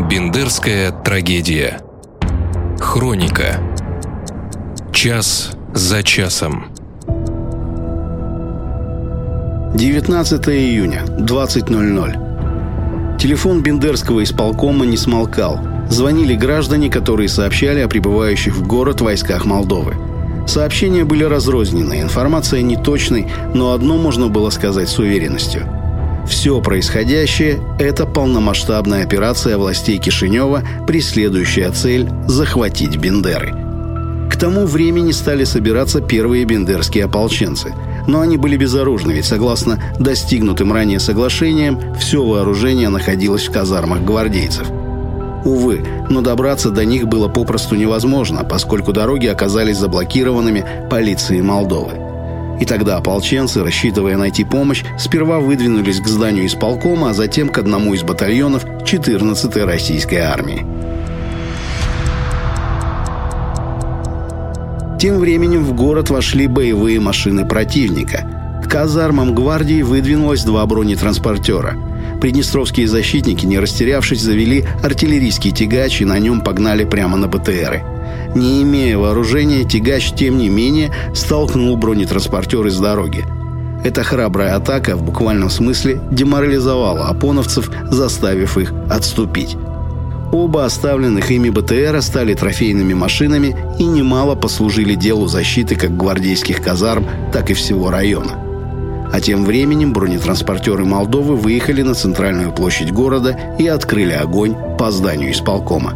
Бендерская трагедия. Хроника. Час за часом. 19 июня, 20.00. Телефон Бендерского исполкома не смолкал. Звонили граждане, которые сообщали о прибывающих в город войсках Молдовы. Сообщения были разрознены, информация неточной, но одно можно было сказать с уверенностью – все происходящее – это полномасштабная операция властей Кишинева, преследующая цель – захватить Бендеры. К тому времени стали собираться первые бендерские ополченцы. Но они были безоружны, ведь согласно достигнутым ранее соглашениям, все вооружение находилось в казармах гвардейцев. Увы, но добраться до них было попросту невозможно, поскольку дороги оказались заблокированными полицией Молдовы. И тогда ополченцы, рассчитывая найти помощь, сперва выдвинулись к зданию исполкома, а затем к одному из батальонов 14-й российской армии. Тем временем в город вошли боевые машины противника. К казармам гвардии выдвинулось два бронетранспортера. Приднестровские защитники, не растерявшись, завели артиллерийский тягач и на нем погнали прямо на БТРы – не имея вооружения, тягач, тем не менее, столкнул бронетранспортер из дороги. Эта храбрая атака в буквальном смысле деморализовала апоновцев, заставив их отступить. Оба оставленных ими БТРа стали трофейными машинами и немало послужили делу защиты как гвардейских казарм, так и всего района. А тем временем бронетранспортеры Молдовы выехали на центральную площадь города и открыли огонь по зданию исполкома.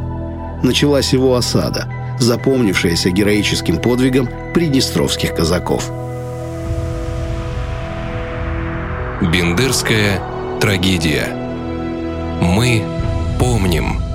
Началась его осада – запомнившаяся героическим подвигом приднестровских казаков. Бендерская трагедия. Мы помним.